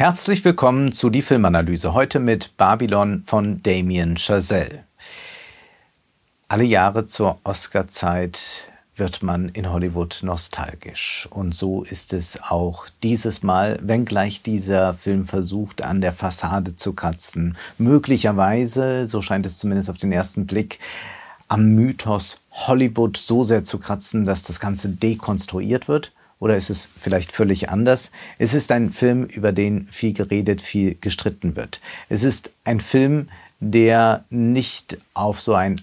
Herzlich willkommen zu die Filmanalyse. Heute mit Babylon von Damien Chazelle. Alle Jahre zur Oscarzeit wird man in Hollywood nostalgisch. Und so ist es auch dieses Mal, wenngleich dieser Film versucht, an der Fassade zu kratzen. Möglicherweise, so scheint es zumindest auf den ersten Blick, am Mythos Hollywood so sehr zu kratzen, dass das Ganze dekonstruiert wird. Oder ist es vielleicht völlig anders? Es ist ein Film, über den viel geredet, viel gestritten wird. Es ist ein Film, der nicht auf so ein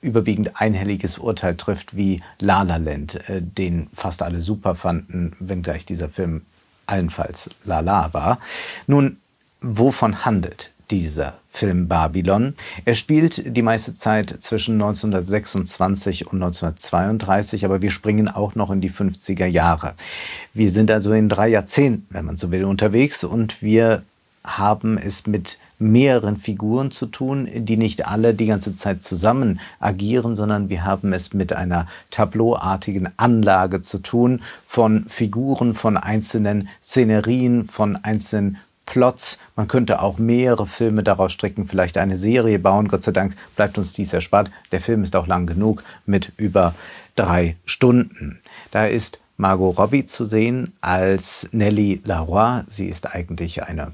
überwiegend einhelliges Urteil trifft wie La La Land, äh, den fast alle super fanden, wenngleich dieser Film allenfalls La La war. Nun, wovon handelt dieser Film Babylon. Er spielt die meiste Zeit zwischen 1926 und 1932, aber wir springen auch noch in die 50er Jahre. Wir sind also in drei Jahrzehnten, wenn man so will, unterwegs und wir haben es mit mehreren Figuren zu tun, die nicht alle die ganze Zeit zusammen agieren, sondern wir haben es mit einer tableauartigen Anlage zu tun von Figuren, von einzelnen Szenerien, von einzelnen Plots. Man könnte auch mehrere Filme daraus stricken, vielleicht eine Serie bauen. Gott sei Dank bleibt uns dies erspart. Der Film ist auch lang genug mit über drei Stunden. Da ist Margot Robbie zu sehen als Nellie Laroy. Sie ist eigentlich eine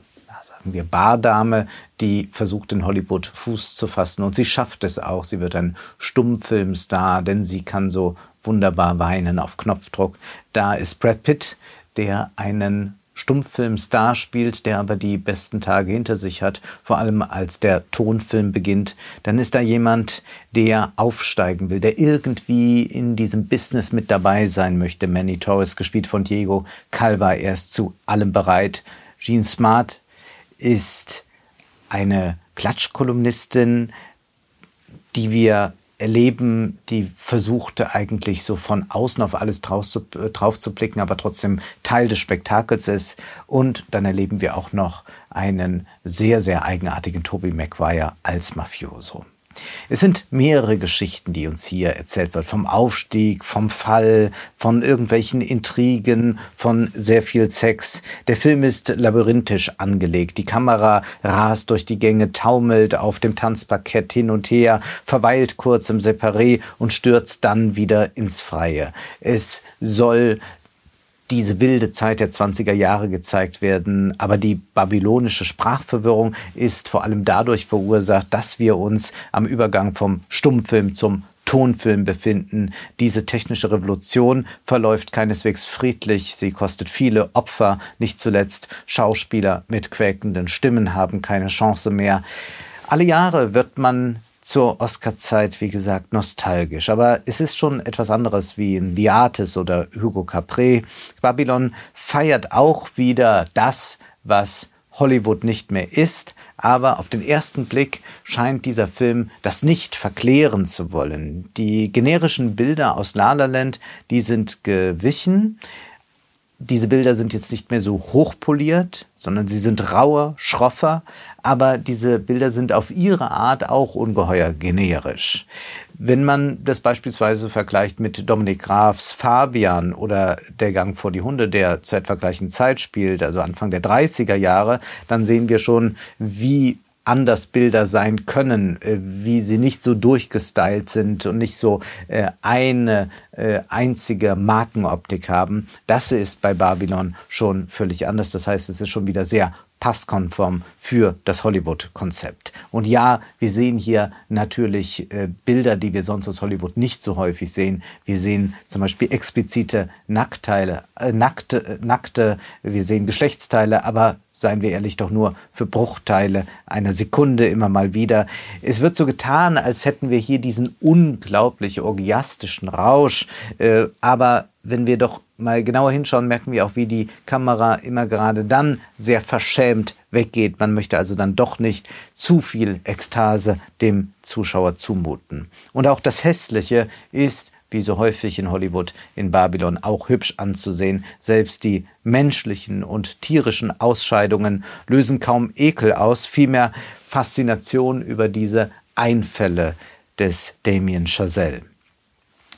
sagen wir, Bardame, die versucht in Hollywood Fuß zu fassen und sie schafft es auch. Sie wird ein Stummfilmstar, denn sie kann so wunderbar weinen auf Knopfdruck. Da ist Brad Pitt, der einen Stummfilmstar spielt, der aber die besten Tage hinter sich hat, vor allem als der Tonfilm beginnt, dann ist da jemand, der aufsteigen will, der irgendwie in diesem Business mit dabei sein möchte. Manny Torres, gespielt von Diego Calva, er ist zu allem bereit. Jean Smart ist eine Klatschkolumnistin, die wir erleben, die versuchte eigentlich so von außen auf alles drauf zu, äh, drauf zu blicken, aber trotzdem Teil des Spektakels ist. Und dann erleben wir auch noch einen sehr, sehr eigenartigen Toby Maguire als Mafioso. Es sind mehrere Geschichten, die uns hier erzählt wird. Vom Aufstieg, vom Fall, von irgendwelchen Intrigen, von sehr viel Sex. Der Film ist labyrinthisch angelegt. Die Kamera rast durch die Gänge, taumelt auf dem Tanzparkett hin und her, verweilt kurz im Separé und stürzt dann wieder ins Freie. Es soll diese wilde Zeit der 20er Jahre gezeigt werden. Aber die babylonische Sprachverwirrung ist vor allem dadurch verursacht, dass wir uns am Übergang vom Stummfilm zum Tonfilm befinden. Diese technische Revolution verläuft keineswegs friedlich. Sie kostet viele Opfer. Nicht zuletzt Schauspieler mit quäkenden Stimmen haben keine Chance mehr. Alle Jahre wird man zur Oscar-Zeit, wie gesagt, nostalgisch. Aber es ist schon etwas anderes wie in The Artist oder Hugo Capré. Babylon feiert auch wieder das, was Hollywood nicht mehr ist, aber auf den ersten Blick scheint dieser Film das nicht verklären zu wollen. Die generischen Bilder aus La La Land, die sind gewichen. Diese Bilder sind jetzt nicht mehr so hochpoliert, sondern sie sind rauer, schroffer, aber diese Bilder sind auf ihre Art auch ungeheuer generisch. Wenn man das beispielsweise vergleicht mit Dominik Grafs Fabian oder Der Gang vor die Hunde, der zur etwa gleichen Zeit spielt, also Anfang der 30er Jahre, dann sehen wir schon, wie anders Bilder sein können, äh, wie sie nicht so durchgestylt sind und nicht so äh, eine äh, einzige Markenoptik haben. Das ist bei Babylon schon völlig anders. Das heißt, es ist schon wieder sehr passkonform für das Hollywood-Konzept. Und ja, wir sehen hier natürlich äh, Bilder, die wir sonst aus Hollywood nicht so häufig sehen. Wir sehen zum Beispiel explizite Nackteile, äh, nackte, äh, nackte, wir sehen Geschlechtsteile, aber seien wir ehrlich, doch nur für Bruchteile einer Sekunde immer mal wieder. Es wird so getan, als hätten wir hier diesen unglaublich orgiastischen Rausch, äh, aber wenn wir doch mal genauer hinschauen, merken wir auch, wie die Kamera immer gerade dann sehr verschämt weggeht. Man möchte also dann doch nicht zu viel Ekstase dem Zuschauer zumuten. Und auch das Hässliche ist wie so häufig in Hollywood, in Babylon auch hübsch anzusehen. Selbst die menschlichen und tierischen Ausscheidungen lösen kaum Ekel aus, vielmehr Faszination über diese Einfälle des Damien Chazelle.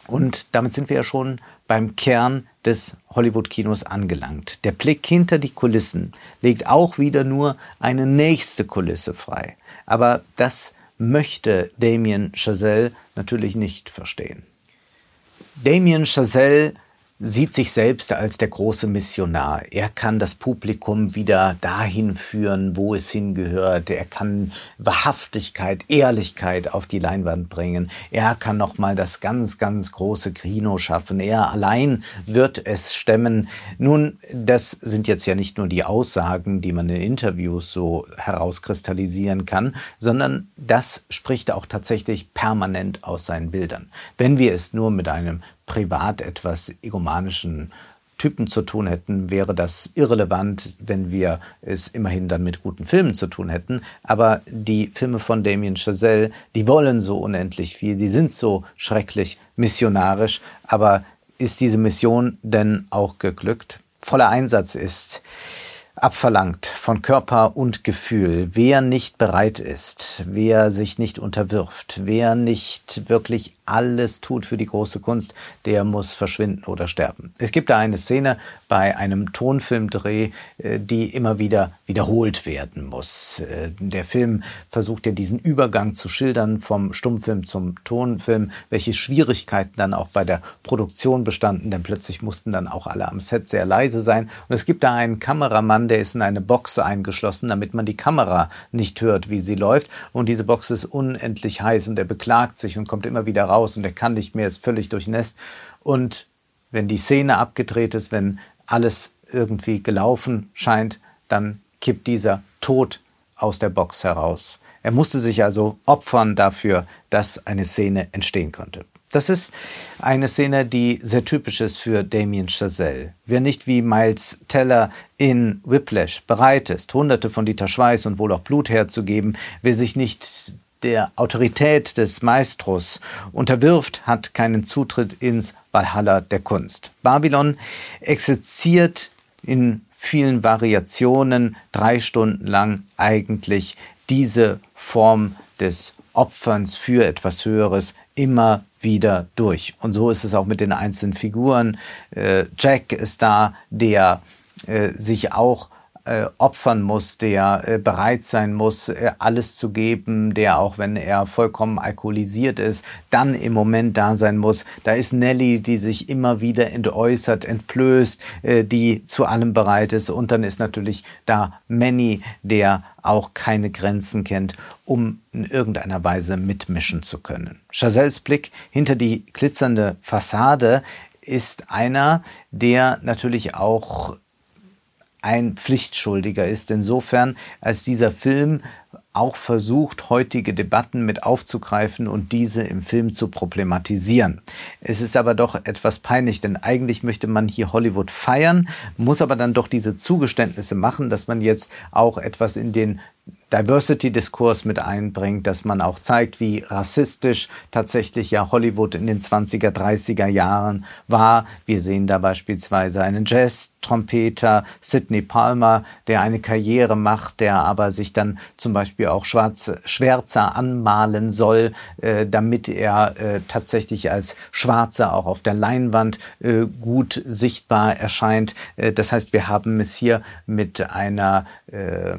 Und damit sind wir ja schon beim Kern des Hollywood-Kinos angelangt. Der Blick hinter die Kulissen legt auch wieder nur eine nächste Kulisse frei. Aber das möchte Damien Chazelle natürlich nicht verstehen. Damien Chazelle sieht sich selbst als der große Missionar. Er kann das Publikum wieder dahin führen, wo es hingehört. Er kann Wahrhaftigkeit, Ehrlichkeit auf die Leinwand bringen. Er kann noch mal das ganz, ganz große Kino schaffen. Er allein wird es stemmen. Nun, das sind jetzt ja nicht nur die Aussagen, die man in Interviews so herauskristallisieren kann, sondern das spricht auch tatsächlich permanent aus seinen Bildern. Wenn wir es nur mit einem privat etwas egomanischen Typen zu tun hätten, wäre das irrelevant, wenn wir es immerhin dann mit guten Filmen zu tun hätten. Aber die Filme von Damien Chazelle, die wollen so unendlich viel, die sind so schrecklich missionarisch. Aber ist diese Mission denn auch geglückt? Voller Einsatz ist abverlangt von Körper und Gefühl. Wer nicht bereit ist, wer sich nicht unterwirft, wer nicht wirklich alles tut für die große Kunst, der muss verschwinden oder sterben. Es gibt da eine Szene bei einem Tonfilmdreh, äh, die immer wieder wiederholt werden muss. Äh, der Film versucht ja diesen Übergang zu schildern vom Stummfilm zum Tonfilm, welche Schwierigkeiten dann auch bei der Produktion bestanden, denn plötzlich mussten dann auch alle am Set sehr leise sein. Und es gibt da einen Kameramann, der ist in eine Box eingeschlossen, damit man die Kamera nicht hört, wie sie läuft. Und diese Box ist unendlich heiß und er beklagt sich und kommt immer wieder raus und er kann nicht mehr, ist völlig durchnässt. Und wenn die Szene abgedreht ist, wenn alles irgendwie gelaufen scheint, dann kippt dieser tot aus der Box heraus. Er musste sich also opfern dafür, dass eine Szene entstehen konnte. Das ist eine Szene, die sehr typisch ist für Damien Chazelle. Wer nicht wie Miles Teller in Whiplash bereit ist, hunderte von Liter Schweiß und wohl auch Blut herzugeben, wer sich nicht der Autorität des Maestros unterwirft, hat keinen Zutritt ins Valhalla der Kunst. Babylon exerziert in vielen Variationen drei Stunden lang eigentlich diese Form des Opferns für etwas Höheres immer wieder durch. Und so ist es auch mit den einzelnen Figuren. Äh, Jack ist da, der äh, sich auch äh, opfern muss, der äh, bereit sein muss, äh, alles zu geben, der auch wenn er vollkommen alkoholisiert ist, dann im Moment da sein muss. Da ist Nelly, die sich immer wieder entäußert, entblößt, die zu allem bereit ist. Und dann ist natürlich da Manny, der auch keine Grenzen kennt, um in irgendeiner Weise mitmischen zu können. Chazelles Blick hinter die glitzernde Fassade ist einer, der natürlich auch ein Pflichtschuldiger ist, insofern als dieser Film auch versucht, heutige Debatten mit aufzugreifen und diese im Film zu problematisieren. Es ist aber doch etwas peinlich, denn eigentlich möchte man hier Hollywood feiern, muss aber dann doch diese Zugeständnisse machen, dass man jetzt auch etwas in den Diversity-Diskurs mit einbringt, dass man auch zeigt, wie rassistisch tatsächlich ja Hollywood in den 20er, 30er Jahren war. Wir sehen da beispielsweise einen Jazz-Trompeter, Sidney Palmer, der eine Karriere macht, der aber sich dann zum Beispiel auch schwarze, schwärzer anmalen soll, äh, damit er äh, tatsächlich als Schwarzer auch auf der Leinwand äh, gut sichtbar erscheint. Äh, das heißt, wir haben es hier mit einer äh,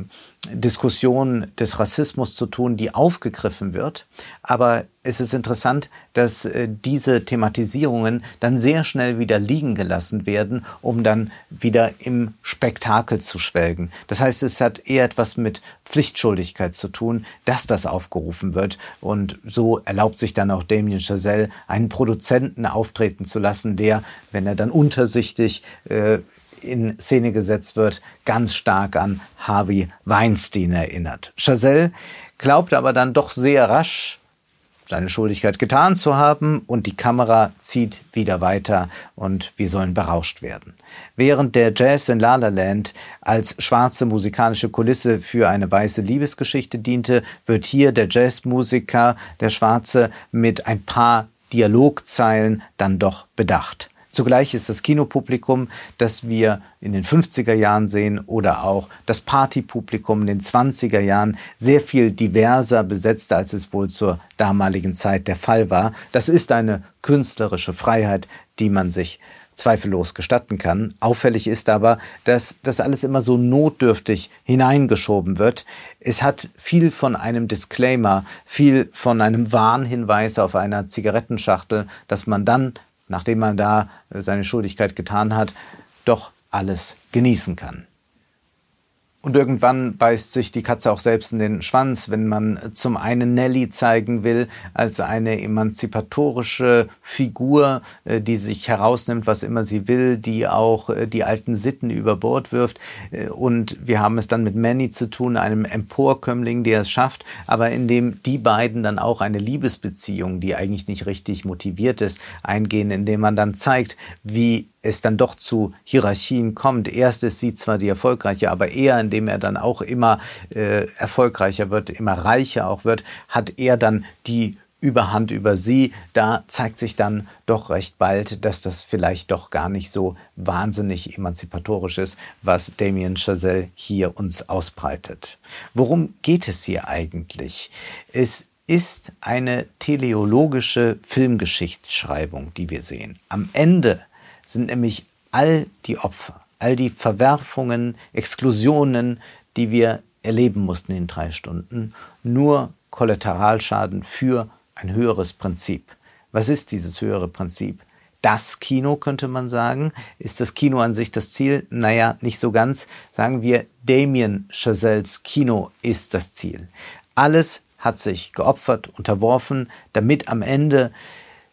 Diskussion des Rassismus zu tun, die aufgegriffen wird. Aber es ist interessant, dass äh, diese Thematisierungen dann sehr schnell wieder liegen gelassen werden, um dann wieder im Spektakel zu schwelgen. Das heißt, es hat eher etwas mit Pflichtschuldigkeit zu tun, dass das aufgerufen wird. Und so erlaubt sich dann auch Damien Chazelle, einen Produzenten auftreten zu lassen, der, wenn er dann untersichtig äh, in Szene gesetzt wird, ganz stark an Harvey Weinstein erinnert. Chazelle glaubt aber dann doch sehr rasch, seine Schuldigkeit getan zu haben und die Kamera zieht wieder weiter und wir sollen berauscht werden. Während der Jazz in La La Land als schwarze musikalische Kulisse für eine weiße Liebesgeschichte diente, wird hier der Jazzmusiker, der Schwarze, mit ein paar Dialogzeilen dann doch bedacht. Zugleich ist das Kinopublikum, das wir in den 50er Jahren sehen oder auch das Partypublikum in den 20er Jahren sehr viel diverser besetzt, als es wohl zur damaligen Zeit der Fall war. Das ist eine künstlerische Freiheit, die man sich zweifellos gestatten kann. Auffällig ist aber, dass das alles immer so notdürftig hineingeschoben wird. Es hat viel von einem Disclaimer, viel von einem Warnhinweis auf einer Zigarettenschachtel, dass man dann, nachdem man da seine Schuldigkeit getan hat, doch alles genießen kann. Und irgendwann beißt sich die Katze auch selbst in den Schwanz, wenn man zum einen Nelly zeigen will als eine emanzipatorische Figur, äh, die sich herausnimmt, was immer sie will, die auch äh, die alten Sitten über Bord wirft. Äh, und wir haben es dann mit Manny zu tun, einem Emporkömmling, der es schafft, aber in dem die beiden dann auch eine Liebesbeziehung, die eigentlich nicht richtig motiviert ist, eingehen, indem man dann zeigt, wie es dann doch zu Hierarchien kommt. Erst ist sie zwar die erfolgreiche, aber er, indem er dann auch immer äh, erfolgreicher wird, immer reicher auch wird, hat er dann die Überhand über sie. Da zeigt sich dann doch recht bald, dass das vielleicht doch gar nicht so wahnsinnig emanzipatorisch ist, was Damien Chazelle hier uns ausbreitet. Worum geht es hier eigentlich? Es ist eine teleologische Filmgeschichtsschreibung, die wir sehen. Am Ende sind nämlich all die Opfer, all die Verwerfungen, Exklusionen, die wir erleben mussten in drei Stunden, nur Kollateralschaden für ein höheres Prinzip. Was ist dieses höhere Prinzip? Das Kino, könnte man sagen. Ist das Kino an sich das Ziel? Naja, nicht so ganz. Sagen wir, Damien Chazelles Kino ist das Ziel. Alles hat sich geopfert, unterworfen, damit am Ende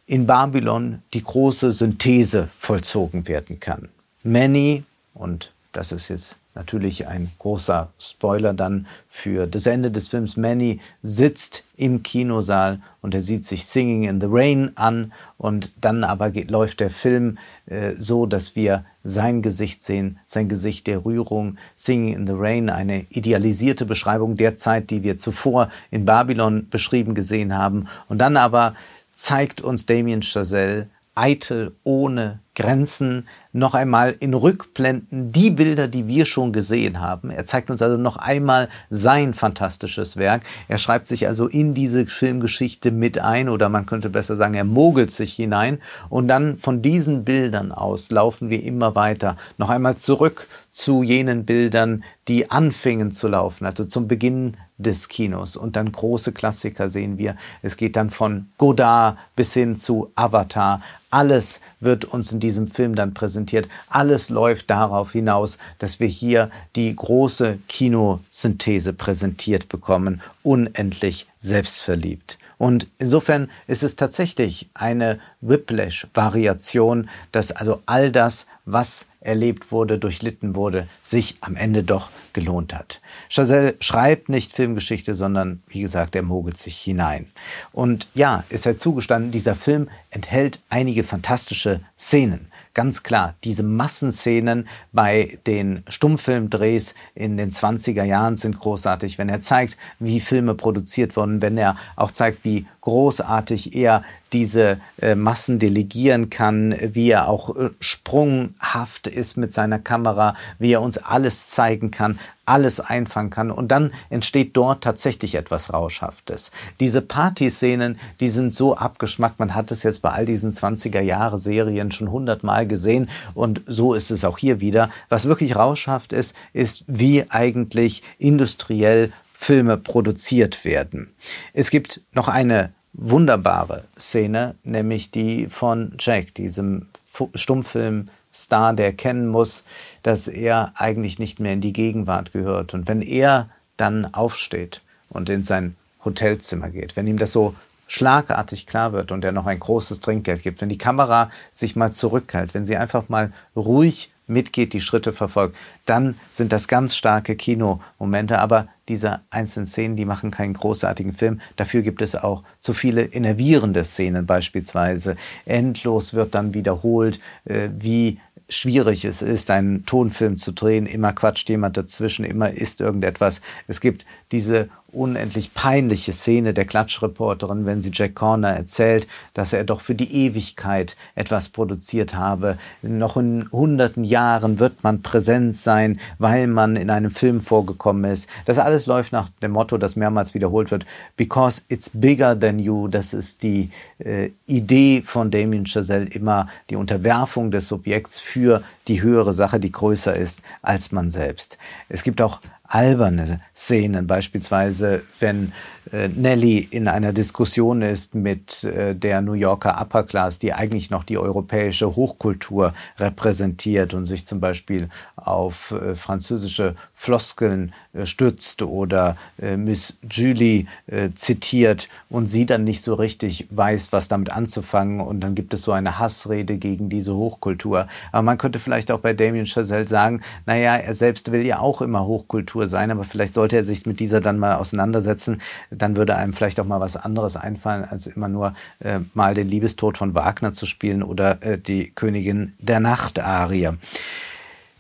in Babylon die große Synthese vollzogen werden kann. Manny, und das ist jetzt natürlich ein großer Spoiler dann für das Ende des Films, Manny sitzt im Kinosaal und er sieht sich Singing in the Rain an und dann aber geht, läuft der Film äh, so, dass wir sein Gesicht sehen, sein Gesicht der Rührung, Singing in the Rain, eine idealisierte Beschreibung der Zeit, die wir zuvor in Babylon beschrieben gesehen haben und dann aber zeigt uns Damien Chazelle eitel, ohne Grenzen, noch einmal in Rückblenden die Bilder, die wir schon gesehen haben. Er zeigt uns also noch einmal sein fantastisches Werk. Er schreibt sich also in diese Filmgeschichte mit ein oder man könnte besser sagen, er mogelt sich hinein und dann von diesen Bildern aus laufen wir immer weiter. Noch einmal zurück zu jenen Bildern, die anfingen zu laufen, also zum Beginn des Kinos. Und dann große Klassiker sehen wir. Es geht dann von Godard bis hin zu Avatar. Alles wird uns in diesem Film dann präsentiert. Alles läuft darauf hinaus, dass wir hier die große Kinosynthese präsentiert bekommen. Unendlich selbstverliebt. Und insofern ist es tatsächlich eine Whiplash-Variation, dass also all das, was erlebt wurde, durchlitten wurde, sich am Ende doch gelohnt hat. Chazelle schreibt nicht Filmgeschichte, sondern wie gesagt, er mogelt sich hinein. Und ja, ist er zugestanden, dieser Film enthält einige fantastische Szenen. Ganz klar, diese Massenszenen bei den Stummfilmdrehs in den 20er Jahren sind großartig, wenn er zeigt, wie Filme produziert wurden, wenn er auch zeigt, wie großartig er diese äh, Massen delegieren kann, wie er auch äh, sprunghaft ist mit seiner Kamera, wie er uns alles zeigen kann, alles einfangen kann und dann entsteht dort tatsächlich etwas Rauschhaftes. Diese Partyszenen, die sind so abgeschmackt, man hat es jetzt bei all diesen 20er Jahre Serien schon hundertmal gesehen und so ist es auch hier wieder. Was wirklich rauschhaft ist, ist wie eigentlich industriell Filme produziert werden. Es gibt noch eine wunderbare Szene, nämlich die von Jack, diesem Stummfilm Star, der erkennen muss, dass er eigentlich nicht mehr in die Gegenwart gehört. Und wenn er dann aufsteht und in sein Hotelzimmer geht, wenn ihm das so schlagartig klar wird und er noch ein großes Trinkgeld gibt, wenn die Kamera sich mal zurückhält, wenn sie einfach mal ruhig mitgeht, die Schritte verfolgt, dann sind das ganz starke Kinomomente. Aber diese einzelnen Szenen, die machen keinen großartigen Film. Dafür gibt es auch zu viele innervierende Szenen beispielsweise. Endlos wird dann wiederholt, äh, wie schwierig es ist, einen Tonfilm zu drehen. Immer quatscht jemand dazwischen, immer ist irgendetwas. Es gibt diese unendlich peinliche Szene der Klatschreporterin, wenn sie Jack Corner erzählt, dass er doch für die Ewigkeit etwas produziert habe. Noch in hunderten Jahren wird man präsent sein, weil man in einem Film vorgekommen ist. Das alles läuft nach dem Motto, das mehrmals wiederholt wird, because it's bigger than you. Das ist die äh, Idee von Damien Chazelle, immer die Unterwerfung des Subjekts für die höhere Sache, die größer ist als man selbst. Es gibt auch alberne Szenen, beispielsweise wenn äh, Nelly in einer Diskussion ist mit äh, der New Yorker Upper Class, die eigentlich noch die europäische Hochkultur repräsentiert und sich zum Beispiel auf äh, französische Floskeln stützt oder Miss Julie zitiert und sie dann nicht so richtig weiß, was damit anzufangen und dann gibt es so eine Hassrede gegen diese Hochkultur. Aber man könnte vielleicht auch bei Damien Chazelle sagen, naja, er selbst will ja auch immer Hochkultur sein, aber vielleicht sollte er sich mit dieser dann mal auseinandersetzen dann würde einem vielleicht auch mal was anderes einfallen, als immer nur äh, mal den Liebestod von Wagner zu spielen oder äh, die Königin der Nacht-Arie.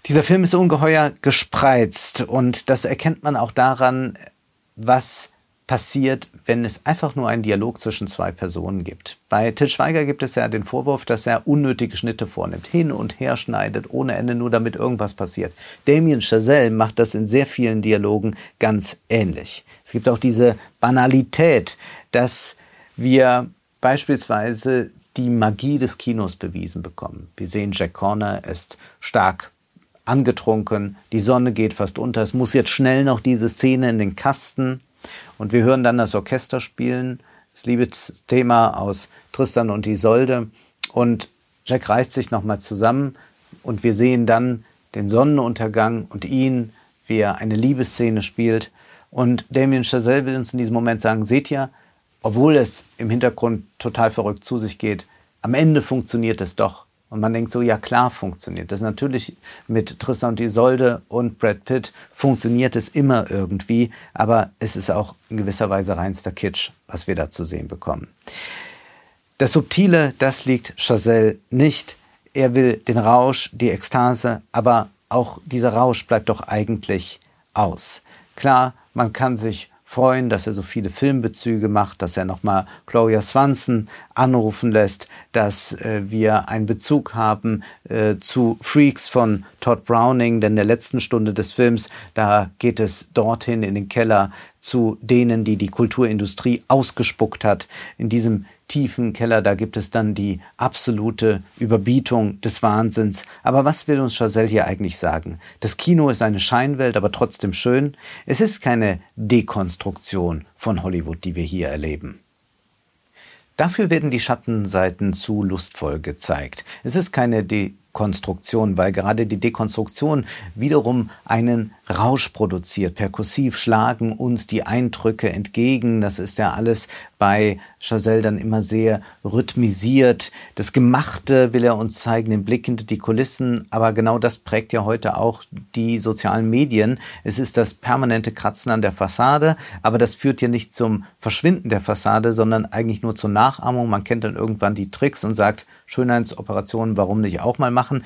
Dieser Film ist ungeheuer gespreizt und das erkennt man auch daran, was passiert, wenn es einfach nur einen Dialog zwischen zwei Personen gibt. Bei Til Schweiger gibt es ja den Vorwurf, dass er unnötige Schnitte vornimmt, hin und her schneidet, ohne Ende, nur damit irgendwas passiert. Damien Chazelle macht das in sehr vielen Dialogen ganz ähnlich. Es gibt auch diese Banalität, dass wir beispielsweise die Magie des Kinos bewiesen bekommen. Wir sehen, Jack Corner ist stark angetrunken, die Sonne geht fast unter, es muss jetzt schnell noch diese Szene in den Kasten und wir hören dann das Orchester spielen, das Liebesthema aus Tristan und Isolde. Und Jack reißt sich nochmal zusammen und wir sehen dann den Sonnenuntergang und ihn, wie er eine Liebesszene spielt. Und Damien Chazelle will uns in diesem Moment sagen, seht ihr, obwohl es im Hintergrund total verrückt zu sich geht, am Ende funktioniert es doch. Und man denkt so, ja klar funktioniert das. Natürlich mit Tristan und Isolde und Brad Pitt funktioniert es immer irgendwie, aber es ist auch in gewisser Weise reinster Kitsch, was wir da zu sehen bekommen. Das Subtile, das liegt Chazelle nicht. Er will den Rausch, die Ekstase, aber auch dieser Rausch bleibt doch eigentlich aus. Klar, man kann sich freuen, dass er so viele Filmbezüge macht, dass er nochmal Gloria Swanson anrufen lässt, dass äh, wir einen Bezug haben äh, zu Freaks von Todd Browning, denn in der letzten Stunde des Films, da geht es dorthin in den Keller zu denen, die die Kulturindustrie ausgespuckt hat. In diesem tiefen Keller, da gibt es dann die absolute Überbietung des Wahnsinns. Aber was will uns Chazelle hier eigentlich sagen? Das Kino ist eine Scheinwelt, aber trotzdem schön. Es ist keine Dekonstruktion von Hollywood, die wir hier erleben. Dafür werden die Schattenseiten zu lustvoll gezeigt. Es ist keine Dekonstruktion, weil gerade die Dekonstruktion wiederum einen Rausch produziert. Perkussiv schlagen uns die Eindrücke entgegen. Das ist ja alles bei Chazelle dann immer sehr rhythmisiert. Das Gemachte will er uns zeigen, den Blick hinter die Kulissen. Aber genau das prägt ja heute auch die sozialen Medien. Es ist das permanente Kratzen an der Fassade. Aber das führt ja nicht zum Verschwinden der Fassade, sondern eigentlich nur zur Nachahmung. Man kennt dann irgendwann die Tricks und sagt, Schönheitsoperationen, warum nicht auch mal machen?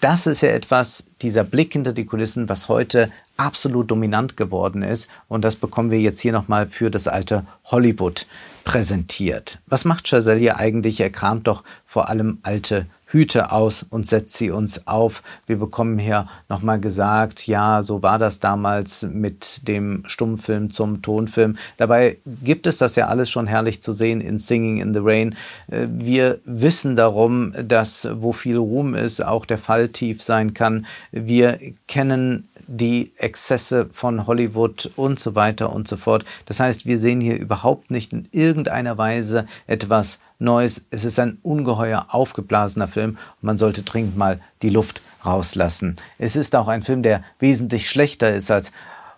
Das ist ja etwas, dieser Blick hinter die Kulissen, was heute absolut dominant geworden ist. Und das bekommen wir jetzt hier nochmal für das alte Hollywood präsentiert. Was macht Chazelle hier eigentlich? Er kramt doch vor allem alte Hüte aus und setzt sie uns auf. Wir bekommen hier nochmal gesagt, ja, so war das damals mit dem Stummfilm zum Tonfilm. Dabei gibt es das ja alles schon herrlich zu sehen in Singing in the Rain. Äh, wir wissen darum, dass wo viel Ruhm ist, auch der Fall tief sein kann. Wir kennen die Exzesse von Hollywood und so weiter und so fort. Das heißt, wir sehen hier überhaupt nicht in irgendeiner Weise etwas Neues. Es ist ein ungeheuer aufgeblasener Film und man sollte dringend mal die Luft rauslassen. Es ist auch ein Film, der wesentlich schlechter ist als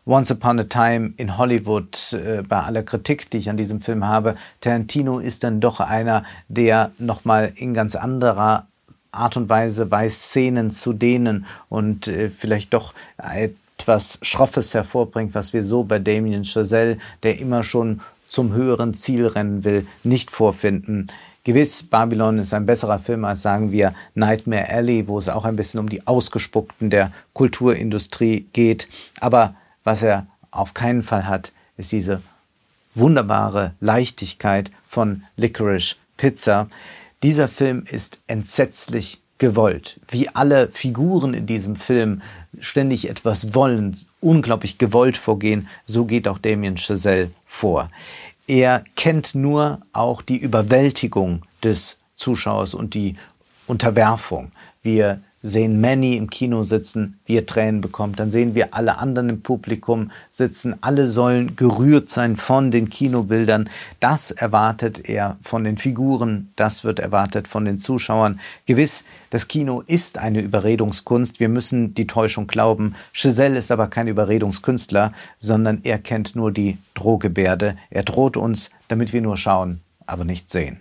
Once Upon a Time in Hollywood, äh, bei aller Kritik, die ich an diesem Film habe, Tarantino ist dann doch einer, der nochmal in ganz anderer Art und Weise weiß, Szenen zu dehnen und äh, vielleicht doch etwas Schroffes hervorbringt, was wir so bei Damien Chazelle, der immer schon zum höheren Ziel rennen will, nicht vorfinden. Gewiss, Babylon ist ein besserer Film als sagen wir Nightmare Alley, wo es auch ein bisschen um die Ausgespuckten der Kulturindustrie geht. Aber was er auf keinen Fall hat, ist diese wunderbare Leichtigkeit von Licorice Pizza. Dieser Film ist entsetzlich gewollt. Wie alle Figuren in diesem Film ständig etwas wollen, unglaublich gewollt vorgehen, so geht auch Damien Chazelle vor. Er kennt nur auch die Überwältigung des Zuschauers und die Unterwerfung. Wir sehen Manny im Kino sitzen, wie er Tränen bekommt. Dann sehen wir alle anderen im Publikum sitzen. Alle sollen gerührt sein von den Kinobildern. Das erwartet er von den Figuren. Das wird erwartet von den Zuschauern. Gewiss, das Kino ist eine Überredungskunst. Wir müssen die Täuschung glauben. Giselle ist aber kein Überredungskünstler, sondern er kennt nur die Drohgebärde. Er droht uns, damit wir nur schauen, aber nicht sehen.